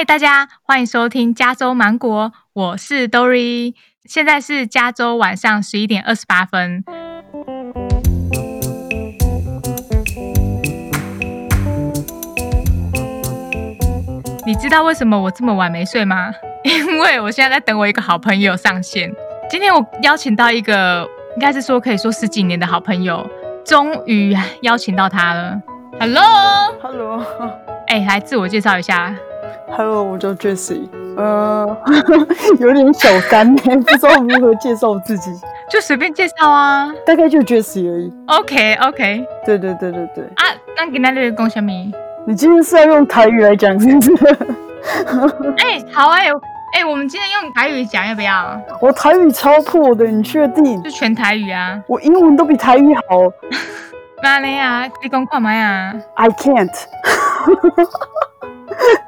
嗨，大家欢迎收听加州芒果，我是 Dory，现在是加州晚上十一点二十八分。你知道为什么我这么晚没睡吗？因为我现在在等我一个好朋友上线。今天我邀请到一个，应该是说可以说十几年的好朋友，终于邀请到他了。Hello，Hello，哎，来自我介绍一下。Hello，我叫 Jessie。呃，有点小干，不知道如何介绍自己，就随便介绍啊，大概就 Jessie 而已。OK，OK，对对对对对。啊，那给那里讲什么？你今天是要用台语来讲，是不是？哎，好哎，哎，我们今天用台语讲要不要？我台语超破的，你确定？就全台语啊！我英文都比台语好。哪里啊？你讲看嘛呀？I can't。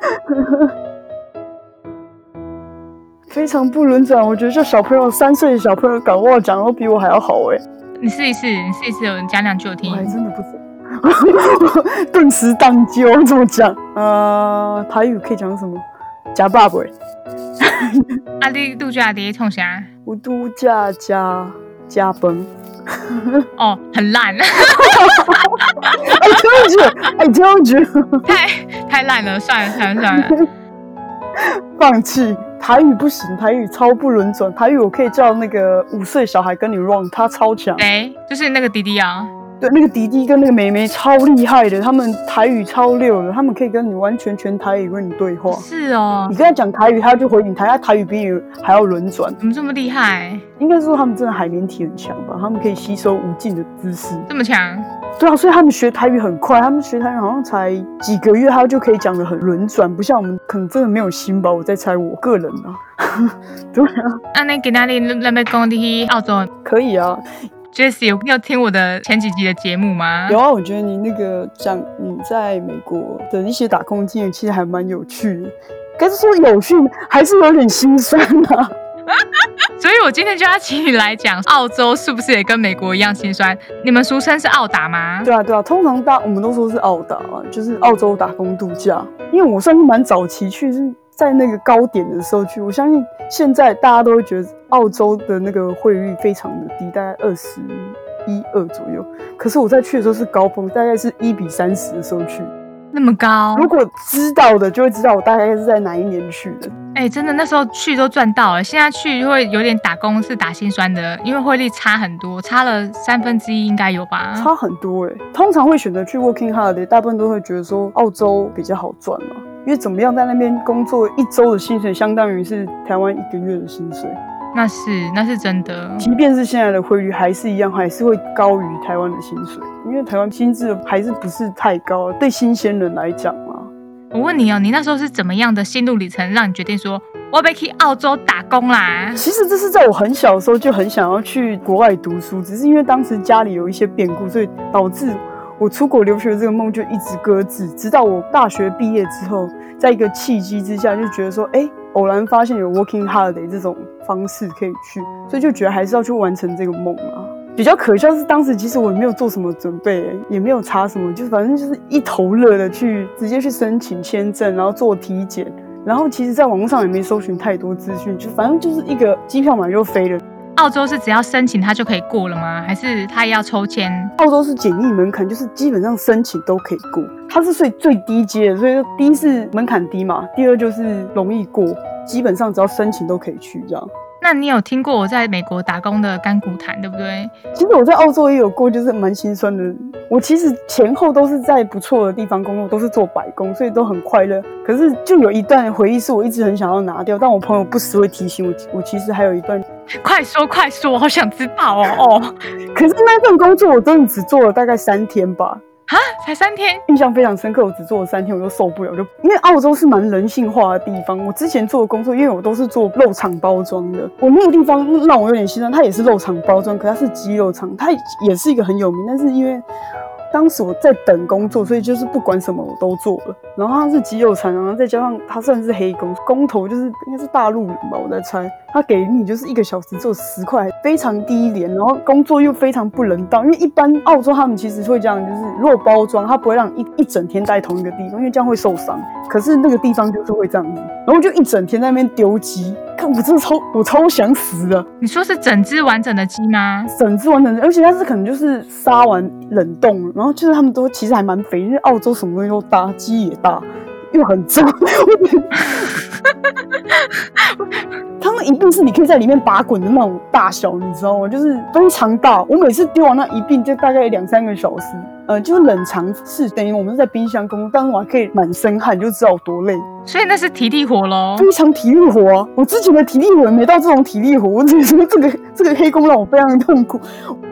非常不轮转，我觉得这小朋友三岁的小朋友搞不好讲都比我还要好哎。你试一试，你试一试，有人讲两句我听。我还真的不知道，顿时当机，我怎么讲？呃，台语可以讲什么？加爸爸。阿弟度假的冲啥？我度假加加崩。哦，很烂。I told you, I told you，太太烂了，算了算了算了，放弃。台语不行，台语超不轮转。台语我可以叫那个五岁小孩跟你 run，他超强。哎，就是那个弟弟啊。对，那个迪迪跟那个妹妹超厉害的，他们台语超溜的，他们可以跟你完全全台语跟你对话。是哦，你跟他讲台语，他就回你台，他台语比你还要轮转。怎么这么厉害？应该说他们真的海绵体很强吧？他们可以吸收无尽的知识。这么强？对啊，所以他们学台语很快，他们学台语好像才几个月，他就可以讲的很轮转，不像我们可能真的没有心吧？我在猜我个人啊。对啊。那你给哪里那边工地澳洲？可以啊。Jessie，有要听我的前几集的节目吗？有啊，我觉得你那个讲你在美国的一些打工经验，其实还蛮有趣的。可是说有趣，还是有点心酸啊。所以我今天就要请你来讲，澳洲是不是也跟美国一样心酸？你们俗称是澳打吗？对啊，对啊，通常大我们都说是澳打啊，就是澳洲打工度假。因为我算是蛮早期去，是在那个高点的时候去。我相信现在大家都会觉得。澳洲的那个汇率非常的低，大概二十一二左右。可是我在去的时候是高峰，大概是一比三十的时候去，那么高。如果知道的就会知道我大概是在哪一年去的。哎，真的那时候去都赚到了，现在去会有点打工是打心酸的，因为汇率差很多，差了三分之一应该有吧？差很多哎。通常会选择去 working hard，大部分都会觉得说澳洲比较好赚嘛，因为怎么样在那边工作一周的薪水相当于是台湾一个月的薪水。那是那是真的，即便是现在的汇率还是一样，还是会高于台湾的薪水，因为台湾薪资还是不是太高，对新鲜人来讲嘛。我问你哦，你那时候是怎么样的心路历程，让你决定说我要去澳洲打工啦？其实这是在我很小的时候就很想要去国外读书，只是因为当时家里有一些变故，所以导致我出国留学这个梦就一直搁置，直到我大学毕业之后，在一个契机之下，就觉得说，哎。偶然发现有 working holiday 这种方式可以去，所以就觉得还是要去完成这个梦啊。比较可笑是当时其实我也没有做什么准备，也没有查什么，就反正就是一头热的去直接去申请签证，然后做体检，然后其实在网络上也没搜寻太多资讯，就反正就是一个机票买就飞了。澳洲是只要申请他就可以过了吗？还是他也要抽签？澳洲是简易门槛，就是基本上申请都可以过。它是最最低阶的，所以第一是门槛低嘛，第二就是容易过，基本上只要申请都可以去这样。那你有听过我在美国打工的干股谈，对不对？其实我在澳洲也有过，就是蛮心酸的。我其实前后都是在不错的地方工作，都是做白工，所以都很快乐。可是就有一段回忆是我一直很想要拿掉，但我朋友不时会提醒我，我其实还有一段。快说快说，我好想知道哦哦。可是那份工作我真的只做了大概三天吧。啊，才三天，印象非常深刻。我只做了三天，我就受不了。就因为澳洲是蛮人性化的地方，我之前做的工作，因为我都是做肉厂包装的。我那个地方让我有点心酸，它也是肉厂包装，可它是鸡肉厂，它也是一个很有名。但是因为当时我在等工作，所以就是不管什么我都做了。然后他是肌肉餐，然后再加上他算是黑工，工头就是应该是大陆人吧，我在猜。他给你就是一个小时做十块，非常低廉，然后工作又非常不人道。因为一般澳洲他们其实会这样，就是如果包装，他不会让你一一整天在同一个地方，因为这样会受伤。可是那个地方就是会这样子，然后就一整天在那边丢鸡，看我真的超我超想死的。你说是整只完整的鸡吗？整只完整的，而且它是可能就是杀完冷冻，然后就是他们都其实还蛮肥，因为澳洲什么东西都大，鸡也大，又很重。他们一并是你可以在里面打滚的那种大小，你知道吗？就是非常大。我每次丢完那一并就大概两三个小时，呃，就是冷藏室，等于我们是在冰箱工作，但是我还可以满身汗，就知道多累。所以那是体力活喽，非常体力活啊！我之前的体力活没到这种体力活，我只是说这个这个黑工让我非常的痛苦。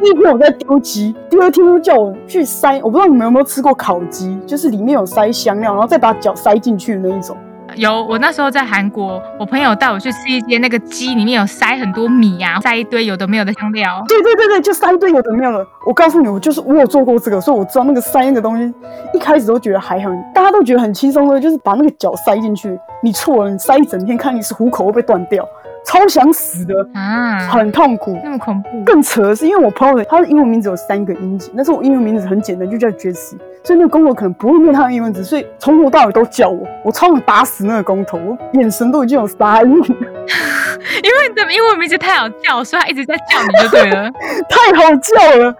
第一天我在丢鸡，第二天又叫我去塞，我不知道你们有没有吃过烤鸡，就是里面有塞香料，然后再把脚塞进去的那一种。有，我那时候在韩国，我朋友带我去吃一间那个鸡，里面有塞很多米啊，塞一堆有的没有的香料。对对对对，就塞一堆有的没有的。我告诉你，我就是我有做过这个，所以我知道那个塞那个东西，一开始都觉得还很，大家都觉得很轻松的，就是把那个脚塞进去。你错了，你塞一整天，看你是虎口会不会断掉。超想死的啊，很痛苦，那么恐怖。更扯的是，因为我朋友他的英文名字有三个音节，但是我英文名字很简单，就叫 Jesse，所以那个工头可能不会念他的英文字，所以从头到尾都叫我，我超想打死那个工头，我眼神都已经有杀意。因为你的英文名字太好叫，所以他一直在叫你就对了，太好叫了。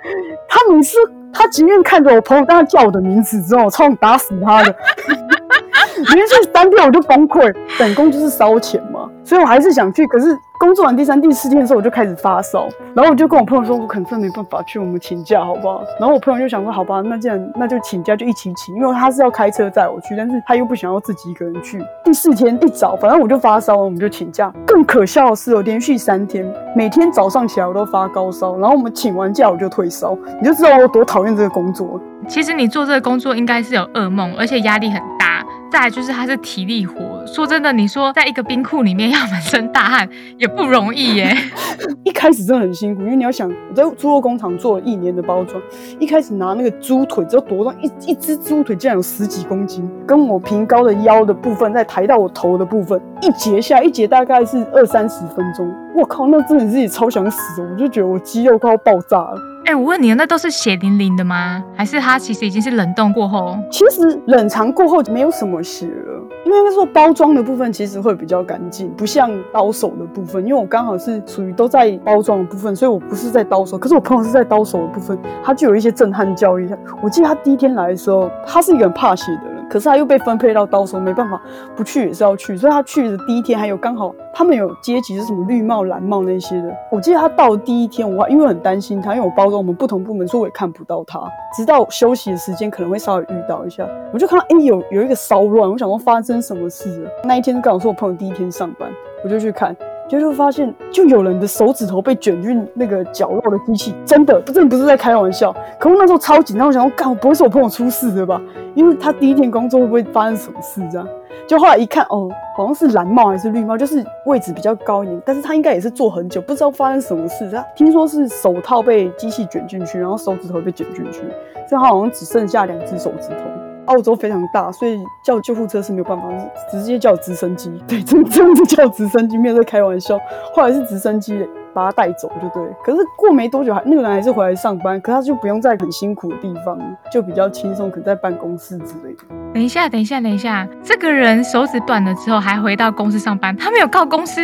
他每次他即便看着我朋友，但他叫我的名字之后，我超想打死他的。连续三天我就崩溃，等工就是烧钱嘛，所以我还是想去。可是工作完第三、第四天的时候，我就开始发烧，然后我就跟我朋友说，我可能真的没办法去，我们请假好不好？然后我朋友就想说，好吧，那既然那就请假就一起请，因为他是要开车载我去，但是他又不想要自己一个人去。第四天一早，反正我就发烧了，我们就请假。更可笑的是，我连续三天，每天早上起来我都发高烧，然后我们请完假我就退烧，你就知道我多讨厌这个工作。其实你做这个工作应该是有噩梦，而且压力很大。再就是它是体力活，说真的，你说在一个冰库里面要满身大汗也不容易耶。一开始真的很辛苦，因为你要想我在猪肉工厂做了一年的包装，一开始拿那个猪腿，只要多重，一一只猪腿竟然有十几公斤，跟我平高的腰的部分再抬到我头的部分，一节下一节大概是二三十分钟。我靠，那真的自己超想死，我就觉得我肌肉快要爆炸了。哎，我问你，那都是血淋淋的吗？还是它其实已经是冷冻过后？其实冷藏过后没有什么血了，因为那时候包装的部分其实会比较干净，不像刀手的部分。因为我刚好是属于都在包装的部分，所以我不是在刀手。可是我朋友是在刀手的部分，他就有一些震撼教育。我记得他第一天来的时候，他是一个很怕血的人。可是他又被分配到刀手，没办法，不去也是要去。所以他去的第一天，还有刚好他们有阶级是什么绿帽、蓝帽那些的。我记得他到第一天，我因为很担心他，因为我包装我们不同部门，所以我也看不到他。直到休息的时间，可能会稍微遇到一下，我就看到哎有有一个骚乱，我想说发生什么事了。那一天刚好是我朋友第一天上班，我就去看。就就发现，就有人的手指头被卷进那个绞肉的机器，真的，真的不是在开玩笑。可我那时候超紧张，我想说，干，不会是我朋友出事的吧？因为他第一天工作会不会发生什么事？这样，就后来一看，哦，好像是蓝帽还是绿帽，就是位置比较高一点，但是他应该也是坐很久，不知道发生什么事。他听说是手套被机器卷进去，然后手指头被卷进去，所以他好像只剩下两只手指头。澳洲非常大，所以叫救护车是没有办法，直接叫直升机。对，真真的叫直升机，没有在开玩笑。后来是直升机把他带走，就对。可是过没多久，还那个人还是回来上班，可他就不用在很辛苦的地方，就比较轻松，可能在办公室之类的。等一下，等一下，等一下，这个人手指断了之后还回到公司上班，他没有告公司？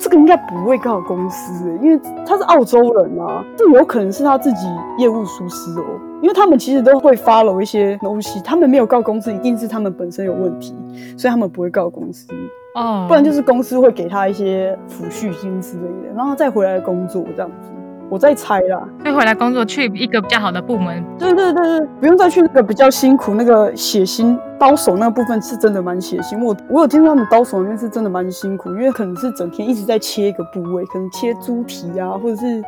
这个应该不会告公司，因为他是澳洲人啊，这有可能是他自己业务疏失哦。因为他们其实都会 follow 一些东西，他们没有告公司，一定是他们本身有问题，所以他们不会告公司哦，不然就是公司会给他一些抚恤金之类的，然后再回来工作这样子。我在猜啦，再回来工作去一个比较好的部门。对对对对，不用再去那个比较辛苦、那个血腥刀手那部分是真的蛮血腥。我我有听说他们刀手那边是真的蛮辛苦，因为可能是整天一直在切一个部位，可能切猪蹄啊，或者是。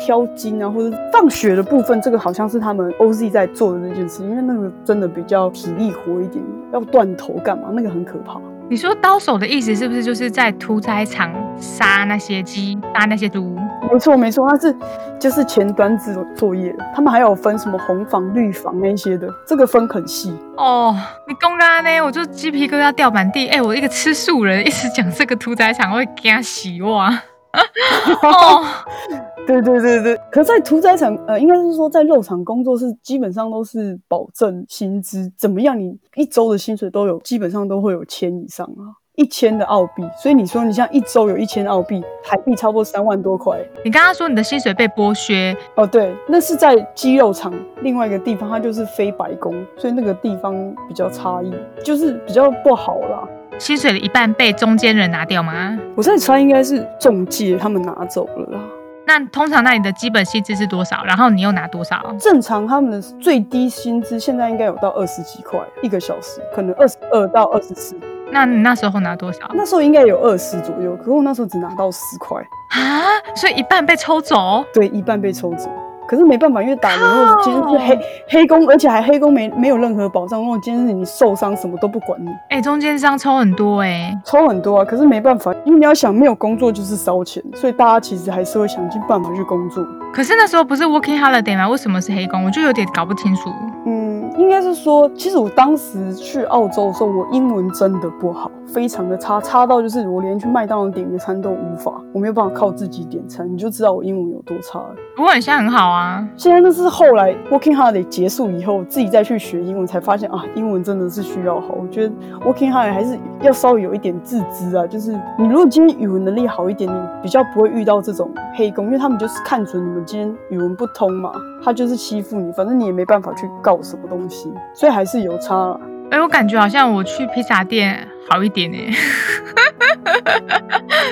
挑筋啊，或者放血的部分，这个好像是他们 OZ 在做的那件事，因为那个真的比较体力活一点，要断头干嘛？那个很可怕。你说刀手的意思是不是就是在屠宰场杀那些鸡、杀那些猪？没错没错，它是就是前端制作业，他们还有分什么红房、绿房那些的，这个分很细。哦，你公干呢，我就鸡皮疙瘩掉满地。哎，我一个吃素人，一直讲这个屠宰场会给他洗哇。哦，对对对对，可在屠宰场，呃，应该是说在肉场工作是基本上都是保证薪资，怎么样？你一周的薪水都有，基本上都会有千以上啊。一千的澳币，所以你说你像一周有一千澳币，台币差不多三万多块。你刚刚说你的薪水被剥削哦，对，那是在鸡肉厂另外一个地方，它就是非白工，所以那个地方比较差异，就是比较不好啦。薪水的一半被中间人拿掉吗？我在猜应该是中介他们拿走了啦。那通常那里的基本薪资是多少？然后你又拿多少？正常他们的最低薪资现在应该有到二十几块一个小时，可能二十二到二十四。那你那时候拿多少？那时候应该有二十左右，可是我那时候只拿到十块啊，所以一半被抽走。对，一半被抽走。可是没办法，因为打人，或今天是黑黑工，而且还黑工没没有任何保障。如果今天是你受伤，什么都不管你。哎，中间商抽很多哎，抽很多啊。可是没办法，因为你要想，没有工作就是烧钱，所以大家其实还是会想尽办法去工作。可是那时候不是 working holiday 吗？为什么是黑工？我就有点搞不清楚。嗯，应该是说，其实我当时去澳洲的时候，我英文真的不好。非常的差，差到就是我连去麦当劳点个餐都无法，我没有办法靠自己点餐，你就知道我英文有多差了。不过你现在很好啊，现在那是后来 working hard 结束以后，自己再去学英文才发现啊，英文真的是需要好。我觉得 working hard 还是要稍微有一点自知啊，就是你如果今天语文能力好一点，你比较不会遇到这种黑工，因为他们就是看准你们今天语文不通嘛，他就是欺负你，反正你也没办法去告什么东西，所以还是有差。哎，我感觉好像我去披萨店好一点呢，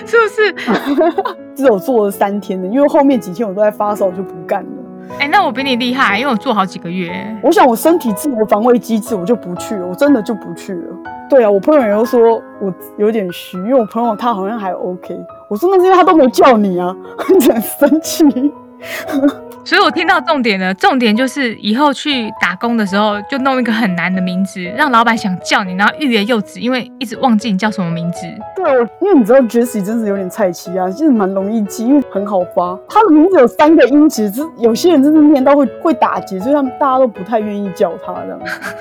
是不是？只有做了三天的，因为后面几天我都在发烧，就不干了。哎，那我比你厉害，因为我做好几个月。我想我身体自我防卫机制，我就不去了，我真的就不去了。对啊，我朋友又说我有点虚，因为我朋友他好像还 OK。我说那是因为他都没叫你啊，很生气。所以我听到重点了，重点就是以后去打工的时候，就弄一个很难的名字，让老板想叫你，然后欲言又止，因为一直忘记你叫什么名字。对，因为你知道 Jessie 真是有点菜鸡啊，其实蛮容易记，因为很好发。他的名字有三个音节，就有些人真的念到会会打结，所以他们大家都不太愿意叫他这样。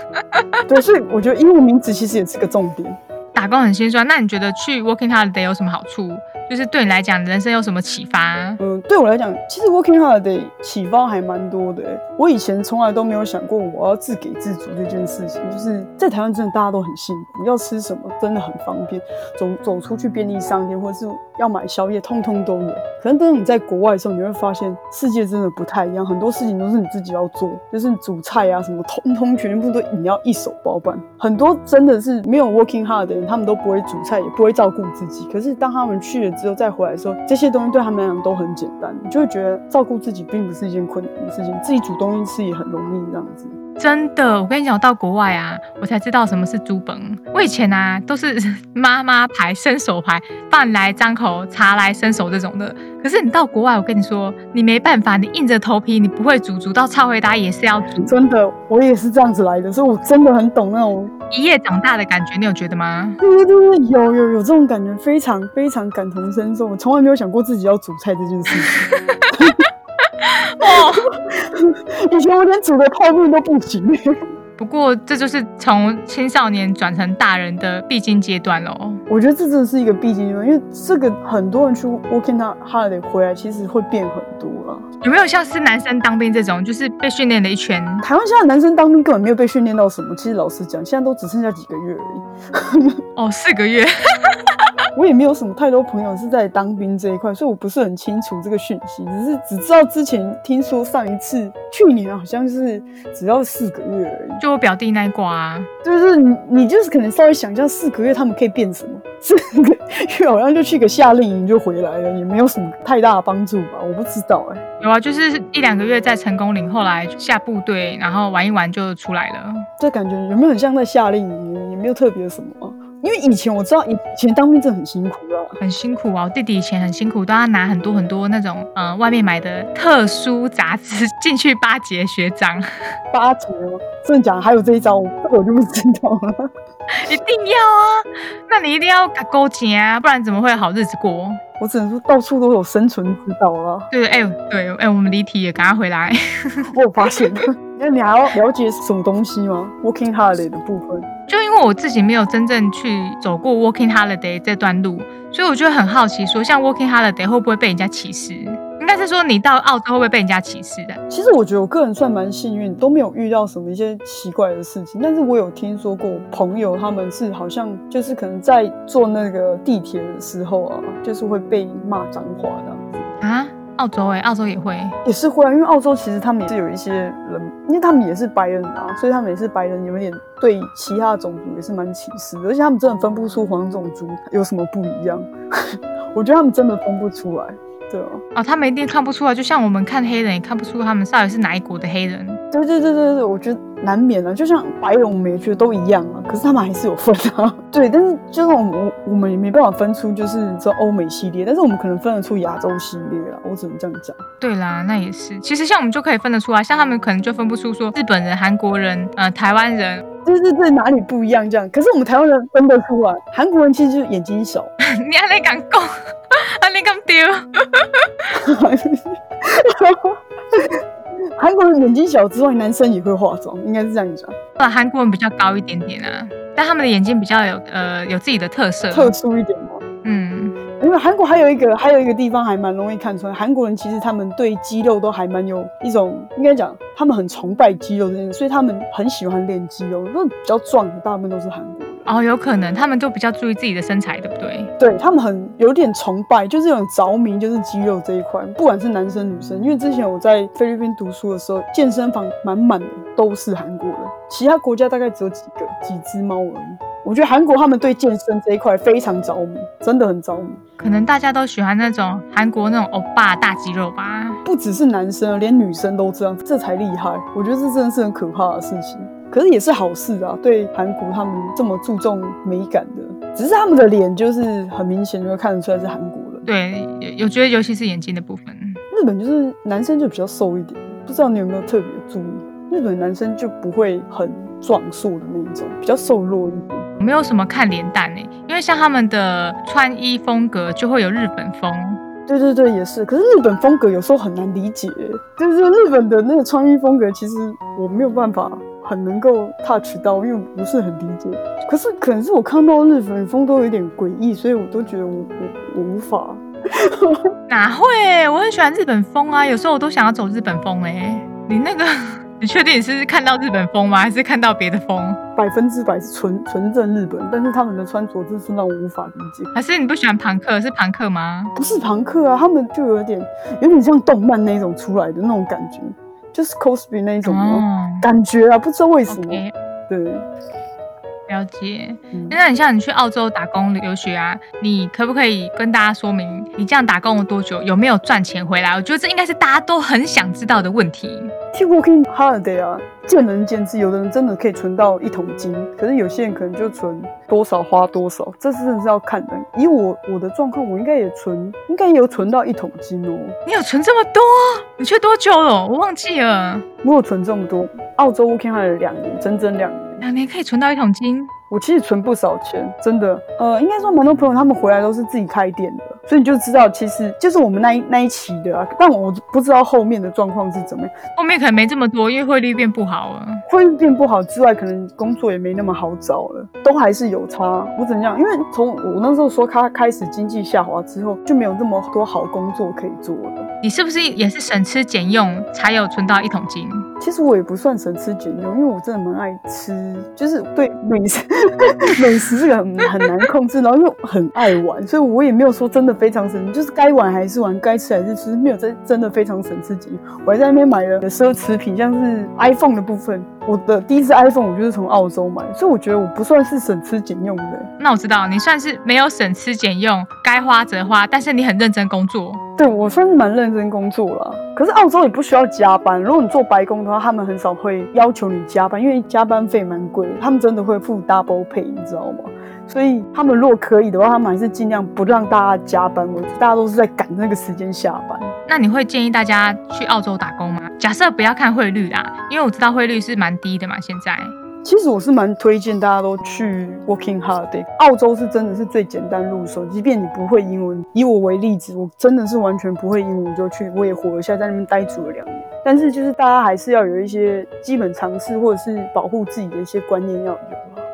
对，所以我觉得英文名字其实也是个重点。打工很心酸，那你觉得去 Working Holiday 有什么好处？就是对你来讲，人生有什么启发？嗯，对我来讲，其实 working hard 的启发还蛮多的。我以前从来都没有想过我要自给自足这件事情。就是在台湾，真的大家都很幸福，要吃什么真的很方便，走走出去便利商店或者是要买宵夜，通通都有。可能当你在国外的时候，你会发现世界真的不太一样，很多事情都是你自己要做，就是煮菜啊什么，通通全部都你要一手包办。很多真的是没有 working hard 的人，他们都不会煮菜，也不会照顾自己。可是当他们去了。之后再回来说，这些东西对他们来讲都很简单，你就会觉得照顾自己并不是一件困难的事情，自己煮东西吃也很容易这样子。真的，我跟你讲，到国外啊，我才知道什么是猪本。我以前啊都是 妈妈牌、伸手牌，饭来张口，茶来伸手这种的。可是你到国外，我跟你说，你没办法，你硬着头皮，你不会煮，煮到超回答也是要煮。真的，我也是这样子来的，所以我真的很懂那种一夜长大的感觉。你有觉得吗？对对对，有有有这种感觉，非常非常感同身受。我从来没有想过自己要煮菜这件事情。哦，以前我连煮个泡面都不行。不过这就是从青少年转成大人的必经阶段喽。我觉得这真的是一个必经阶段，因为这个很多人去 working holiday 回来，其实会变很多了。有没有像是男生当兵这种，就是被训练了一圈？台湾现在男生当兵根本没有被训练到什么。其实老实讲，现在都只剩下几个月而已。哦，四个月。我也没有什么太多朋友是在当兵这一块，所以我不是很清楚这个讯息，只是只知道之前听说上一次去年好像是只要四个月而已。就我表弟那一挂啊，就是你你就是可能稍微想一下四个月他们可以变什么，四个月好像就去个夏令营就回来了，也没有什么太大的帮助吧？我不知道哎。有啊，就是一两个月在成功岭，后来下部队，然后玩一玩就出来了。这感觉有没有很像在夏令营？也没有特别什么。因为以前我知道以前当兵真的很辛苦啊，很辛苦啊！我弟弟以前很辛苦，都要拿很多很多那种呃外面买的特殊杂志进去巴结学长。巴结吗？真的假的？还有这一招，这个我就不知道了。一定要啊！那你一定要搞勾结啊，不然怎么会有好日子过？我只能说到处都有生存之道啊。对，哎、对，哎、我们离题也赶快回来。我有发现，那 你还要了解什么东西吗？Working holiday 的部分，为我自己没有真正去走过 Working Holiday 这段路，所以我就很好奇说像 Working Holiday 会不会被人家歧视？应该是说你到澳洲会不会被人家歧视的？其实我觉得我个人算蛮幸运，都没有遇到什么一些奇怪的事情。但是我有听说过朋友他们是好像就是可能在坐那个地铁的时候啊，就是会被骂脏话这样子。啊，澳洲哎、澳洲也会。也是会啊，因为澳洲其实他们也是有一些人，因为他们也是白人啊，所以他们也是白人，有一点对其他种族也是蛮歧视的，而且他们真的分不出黄种族有什么不一样。我觉得他们真的分不出来，对啊，哦，他们一定看不出来，就像我们看黑人也看不出他们到底是哪一国的黑人。对对对对对，我觉得难免啊，就像白人我们也觉得都一样啊，可是他们还是有分啊。对，但是就是我们我们也没办法分出就是这欧美系列，但是我们可能分得出亚洲系列啊，我只能这样讲。对啦，那也是。其实像我们就可以分得出来，像他们可能就分不出说日本人、韩国人、呃台湾人。对对对，哪里不一样这样？可是我们台湾人分得出来，韩国人其实就是眼睛小。你还你敢讲？啊，你敢丢？韩国人眼睛小之外，男生也会化妆，应该是这样讲，那，韩国人比较高一点点啊，但他们的眼睛比较有呃有自己的特色。特殊一点嘛。嗯，因为韩国还有一个还有一个地方还蛮容易看出来，韩国人其实他们对肌肉都还蛮有一种，应该讲他们很崇拜肌肉这件事，所以他们很喜欢练肌肉。那比较壮的大部分都是韩国人，哦，有可能他们就比较注意自己的身材，对不对？对他们很有点崇拜，就是有点着迷，就是肌肉这一块，不管是男生女生。因为之前我在菲律宾读书的时候，健身房满满的都是韩国人，其他国家大概只有几个几只猫而已。我觉得韩国他们对健身这一块非常着迷，真的很着迷。可能大家都喜欢那种韩国那种欧巴大肌肉吧。不只是男生，连女生都这样，这才厉害。我觉得这真的是很可怕的事情，可是也是好事啊。对韩国他们这么注重美感的，只是他们的脸就是很明显就会看得出来是韩国人。对，有有觉得尤其是眼睛的部分。日本就是男生就比较瘦一点，不知道你有没有特别注意，日本男生就不会很壮硕的那一种，比较瘦弱一点。没有什么看脸蛋诶，因为像他们的穿衣风格就会有日本风。对对对，也是。可是日本风格有时候很难理解，就是日本的那个穿衣风格，其实我没有办法很能够 touch 到，因为不是很理解。可是可能是我看到日本风都有点诡异，所以我都觉得我我我无法。哪会？我很喜欢日本风啊，有时候我都想要走日本风诶。你那个，你确定你是看到日本风吗？还是看到别的风？百分之百是纯纯正日本，但是他们的穿着真是让我无法理解。还是你不喜欢朋克？是朋克吗？不是朋克啊，他们就有点有点像动漫那种出来的那种感觉，就是 cosplay 那一种、哦感觉啊，不知道为什么。对，了解。嗯那你像你去澳洲打工留学啊，你可不可以跟大家说明你这样打工了多久，有没有赚钱回来？我觉得这应该是大家都很想知道的问题。去 working holiday 啊，见仁见智，有的人真的可以存到一桶金，可是有些人可能就存多少花多少，这真的是要看人。以我我的状况，我应该也存，应该也有存到一桶金哦。你有存这么多？你去多久了？我忘记了。我有存这么多，澳洲 working holiday 两年，整整两年。两年可以存到一桶金？我其实存不少钱，真的。呃，应该说蛮多朋友他们回来都是自己开店的，所以你就知道，其实就是我们那一那一期的啊。但我不知道后面的状况是怎么样，后面可能没这么多，因为汇率变不好了。汇率变不好之外，可能工作也没那么好找了，都还是有差。我只能讲，因为从我那时候说他开始经济下滑之后，就没有那么多好工作可以做了。你是不是也是省吃俭用才有存到一桶金？其实我也不算省吃俭用，因为我真的蛮爱吃，就是对美食美食这个很很难控制，然后又很爱玩，所以我也没有说真的非常省，就是该玩还是玩，该吃还是吃，没有真真的非常省吃俭用。我还在那边买了奢侈品，像是 iPhone 的部分，我的第一次 iPhone 我就是从澳洲买，所以我觉得我不算是省吃俭用的。那我知道你算是没有省吃俭用，该花则花，但是你很认真工作。对我算是蛮认真工作了，可是澳洲也不需要加班。如果你做白工的话，他们很少会要求你加班，因为加班费蛮贵，他们真的会付 double pay，你知道吗？所以他们如果可以的话，他们还是尽量不让大家加班。我觉得大家都是在赶那个时间下班。那你会建议大家去澳洲打工吗？假设不要看汇率啦，因为我知道汇率是蛮低的嘛，现在。其实我是蛮推荐大家都去 Working Holiday，澳洲是真的是最简单入手，即便你不会英文，以我为例子，我真的是完全不会英文就去，我也活一下在那边待足了两年。但是就是大家还是要有一些基本常识，或者是保护自己的一些观念要有。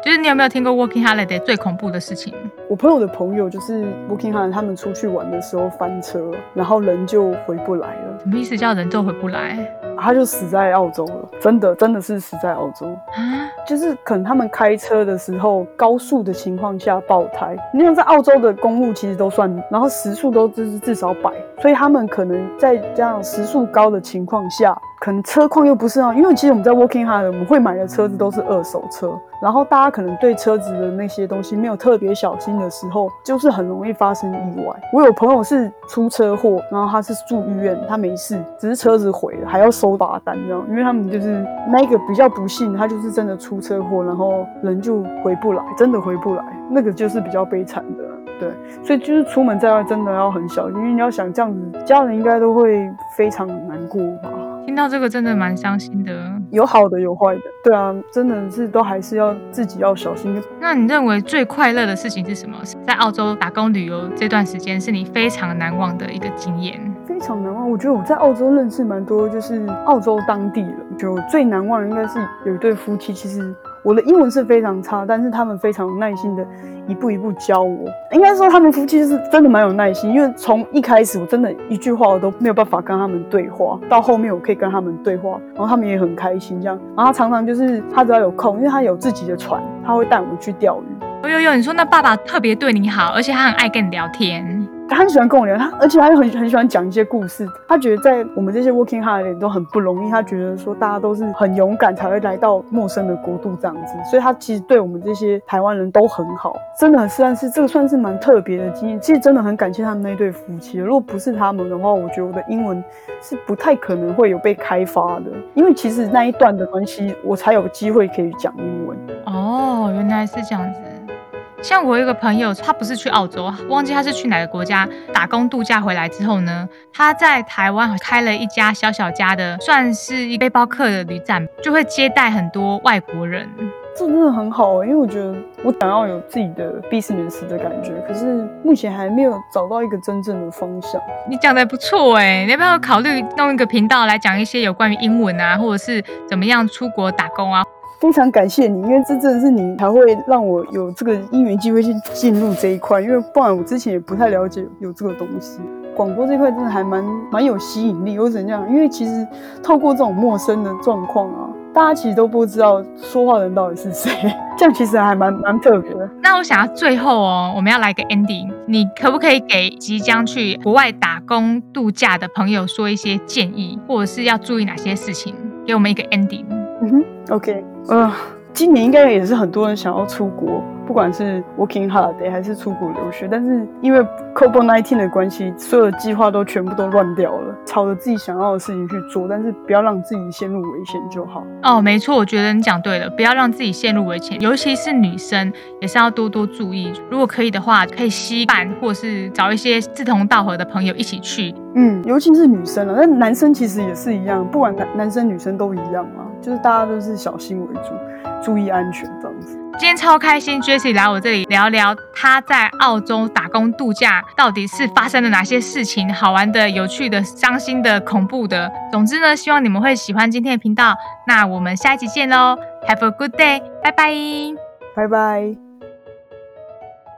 就是你有没有听过 Working Holiday 最恐怖的事情？我朋友的朋友就是 Working Holiday，他们出去玩的时候翻车，然后人就回不来了。什么意思？叫人就回不来？他就死在澳洲了，真的，真的是死在澳洲啊！就是可能他们开车的时候，高速的情况下爆胎。你像在澳洲的公路其实都算，然后时速都就是至少百，所以他们可能在这样时速高的情况下。可能车况又不是啊，因为其实我们在 Working Hard，我们会买的车子都是二手车，然后大家可能对车子的那些东西没有特别小心的时候，就是很容易发生意外。我有朋友是出车祸，然后他是住医院，他没事，只是车子毁了，还要收罚单，这样，因为他们就是那个比较不幸，他就是真的出车祸，然后人就回不来，真的回不来，那个就是比较悲惨的。对，所以就是出门在外真的要很小心，因为你要想这样子，家人应该都会非常难过吧。听到这个真的蛮伤心的，有好的有坏的，对啊，真的是都还是要自己要小心。那你认为最快乐的事情是什么？在澳洲打工旅游这段时间，是你非常难忘的一个经验？非常难忘，我觉得我在澳洲认识蛮多，就是澳洲当地人。就最难忘的应该是有一对夫妻，其实。我的英文是非常差，但是他们非常有耐心的一步一步教我。应该说他们夫妻是真的蛮有耐心，因为从一开始我真的一句话我都没有办法跟他们对话，到后面我可以跟他们对话，然后他们也很开心这样。然后常常就是他只要有空，因为他有自己的船，他会带我们去钓鱼。哦呦呦，你说那爸爸特别对你好，而且他很爱跟你聊天。他很喜欢跟我聊，他而且他又很很喜欢讲一些故事。他觉得在我们这些 working hard 的人都很不容易。他觉得说大家都是很勇敢才会来到陌生的国度这样子，所以他其实对我们这些台湾人都很好，真的算是这个算是蛮特别的经验。其实真的很感谢他们那对夫妻。如果不是他们的话，我觉得我的英文是不太可能会有被开发的，因为其实那一段的关系，我才有机会可以讲英文。哦，原来是这样子。像我有一个朋友，他不是去澳洲，忘记他是去哪个国家打工度假回来之后呢，他在台湾开了一家小小家的，算是一背包客的旅站，就会接待很多外国人。这真的很好，因为我觉得我想要有自己的 business 的感觉，可是目前还没有找到一个真正的方向。你讲的不错哎，你要不要考虑弄一个频道来讲一些有关于英文啊，或者是怎么样出国打工啊？非常感谢你，因为这真的是你才会让我有这个因缘机会去进入这一块，因为不然我之前也不太了解有这个东西。广播这块真的还蛮蛮有吸引力，或者怎样？因为其实透过这种陌生的状况啊，大家其实都不知道说话人到底是谁，这样其实还蛮蛮特别的。那我想要最后哦，我们要来个 ending，你可不可以给即将去国外打工度假的朋友说一些建议，或者是要注意哪些事情？给我们一个 ending。嗯哼，OK。呃，今年应该也是很多人想要出国。不管是 working holiday 还是出国留学，但是因为 nineteen 的关系，所有的计划都全部都乱掉了，朝着自己想要的事情去做，但是不要让自己陷入危险就好。哦，没错，我觉得你讲对了，不要让自己陷入危险，尤其是女生也是要多多注意。如果可以的话，可以吸伴或是找一些志同道合的朋友一起去。嗯，尤其是女生啊，那男生其实也是一样，不管男男生女生都一样啊，就是大家都是小心为主，注意安全这样子。今天超开心，Jessie 来我这里聊聊她在澳洲打工度假到底是发生了哪些事情，好玩的、有趣的、伤心的、恐怖的。总之呢，希望你们会喜欢今天的频道。那我们下一集见喽，Have a good day，拜拜，拜拜。